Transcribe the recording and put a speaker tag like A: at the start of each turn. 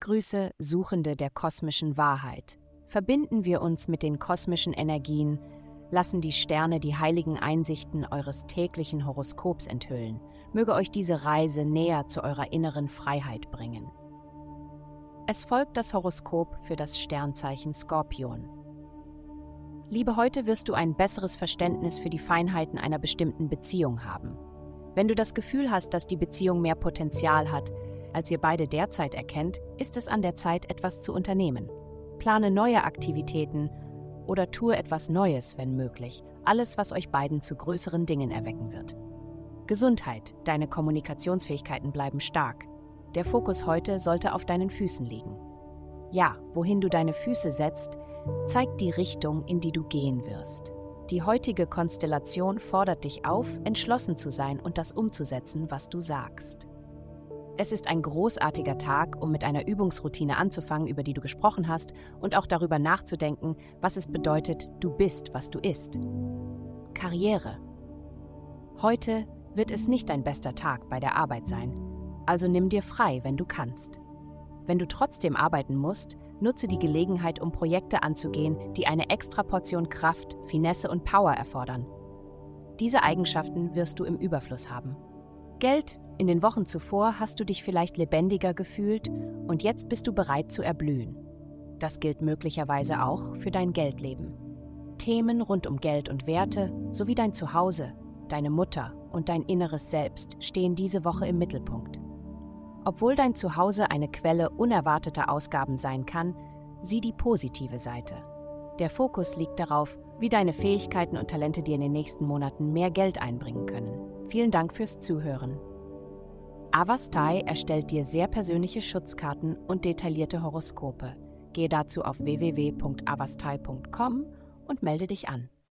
A: Grüße, Suchende der kosmischen Wahrheit. Verbinden wir uns mit den kosmischen Energien, lassen die Sterne die heiligen Einsichten eures täglichen Horoskops enthüllen. Möge euch diese Reise näher zu eurer inneren Freiheit bringen. Es folgt das Horoskop für das Sternzeichen Skorpion. Liebe, heute wirst du ein besseres Verständnis für die Feinheiten einer bestimmten Beziehung haben. Wenn du das Gefühl hast, dass die Beziehung mehr Potenzial hat, als ihr beide derzeit erkennt, ist es an der Zeit, etwas zu unternehmen. Plane neue Aktivitäten oder tue etwas Neues, wenn möglich. Alles, was euch beiden zu größeren Dingen erwecken wird. Gesundheit. Deine Kommunikationsfähigkeiten bleiben stark. Der Fokus heute sollte auf deinen Füßen liegen. Ja, wohin du deine Füße setzt, zeigt die Richtung, in die du gehen wirst. Die heutige Konstellation fordert dich auf, entschlossen zu sein und das umzusetzen, was du sagst. Es ist ein großartiger Tag, um mit einer Übungsroutine anzufangen, über die du gesprochen hast, und auch darüber nachzudenken, was es bedeutet, du bist, was du isst. Karriere. Heute wird es nicht dein bester Tag bei der Arbeit sein, also nimm dir frei, wenn du kannst. Wenn du trotzdem arbeiten musst, nutze die Gelegenheit, um Projekte anzugehen, die eine Extraportion Kraft, Finesse und Power erfordern. Diese Eigenschaften wirst du im Überfluss haben. Geld, in den Wochen zuvor hast du dich vielleicht lebendiger gefühlt und jetzt bist du bereit zu erblühen. Das gilt möglicherweise auch für dein Geldleben. Themen rund um Geld und Werte sowie dein Zuhause, deine Mutter und dein inneres Selbst stehen diese Woche im Mittelpunkt. Obwohl dein Zuhause eine Quelle unerwarteter Ausgaben sein kann, sieh die positive Seite. Der Fokus liegt darauf, wie deine Fähigkeiten und Talente dir in den nächsten Monaten mehr Geld einbringen können. Vielen Dank fürs Zuhören. Avastai erstellt dir sehr persönliche Schutzkarten und detaillierte Horoskope. Gehe dazu auf www.avastai.com und melde dich an.